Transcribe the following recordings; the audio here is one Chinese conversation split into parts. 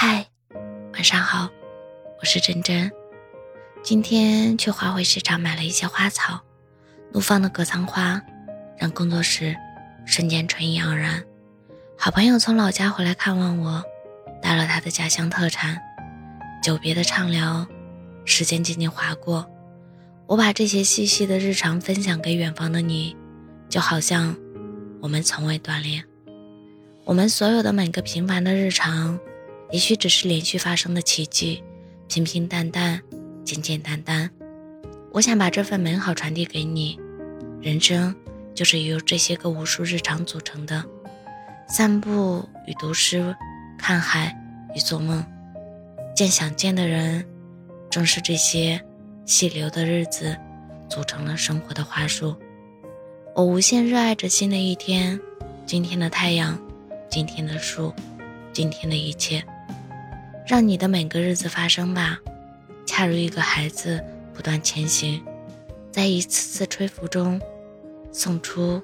嗨，晚上好，我是珍珍。今天去花卉市场买了一些花草，怒放的格桑花让工作室瞬间春意盎然。好朋友从老家回来看望我，带了他的家乡特产。久别的畅聊，时间静静划过，我把这些细细的日常分享给远方的你，就好像我们从未断联。我们所有的每个平凡的日常。也许只是连续发生的奇迹，平平淡淡，简简单单。我想把这份美好传递给你。人生就是由这些个无数日常组成的。散步与读诗，看海与做梦，见想见的人，正是这些细流的日子，组成了生活的花束。我无限热爱着新的一天，今天的太阳，今天的树，今天的一切。让你的每个日子发生吧，恰如一个孩子不断前行，在一次次吹拂中，送出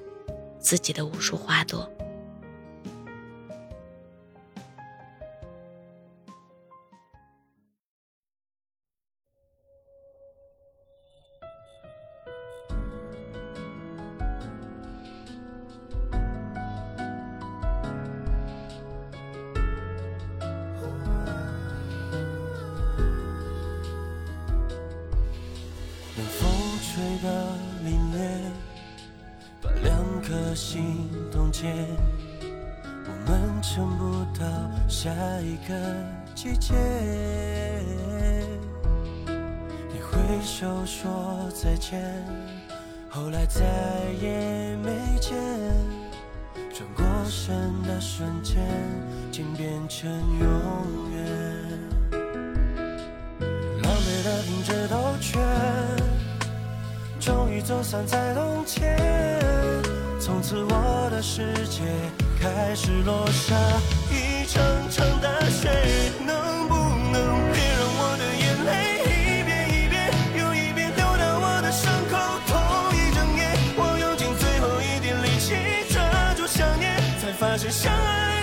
自己的无数花朵。凛冽，把两颗心冻结，我们撑不到下一个季节。你挥手说再见，后来再也没见。转过身的瞬间，竟变成永远。狼狈的停止兜圈。终于走散在冬天，从此我的世界开始落下一场场大雪。能不能别让我的眼泪一遍一遍又一遍流到我的伤口？痛一整夜，我用尽最后一点力气抓住想念，才发现相爱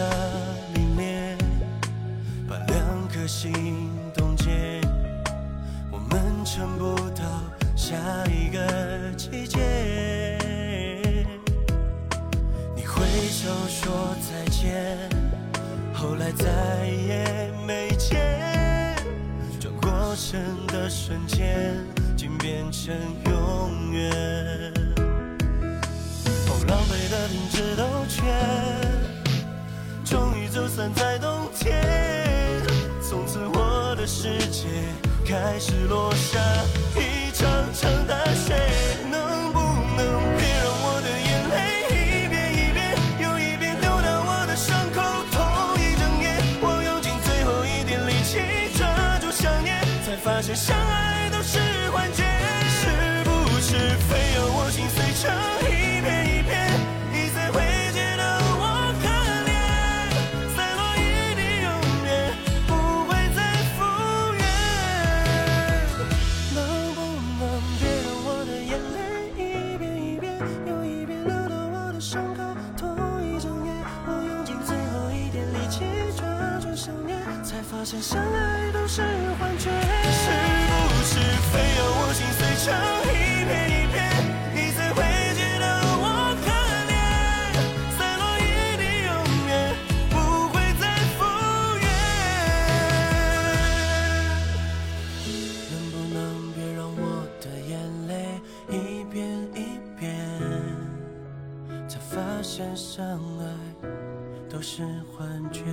的凛冽，把两颗心冻结，我们撑不到下一个季节。你挥手说再见，后来再也没见。转过身的瞬间，竟变成永远。哦，狼狈的停止的。在冬天，从此我的世界开始落下一场场大雪。能不能别让我的眼泪一遍一遍又一遍流到我的伤口？痛一整夜，我用尽最后一点力气抓住想念，才发现相爱都是幻觉。是不是非要我心碎成一才发现相爱都是幻觉，是不是非要我心碎成一片一片，你才会觉得我可怜？散落一地，永远不会再复原。能不能别让我的眼泪一遍一遍，才发现相爱都是幻觉？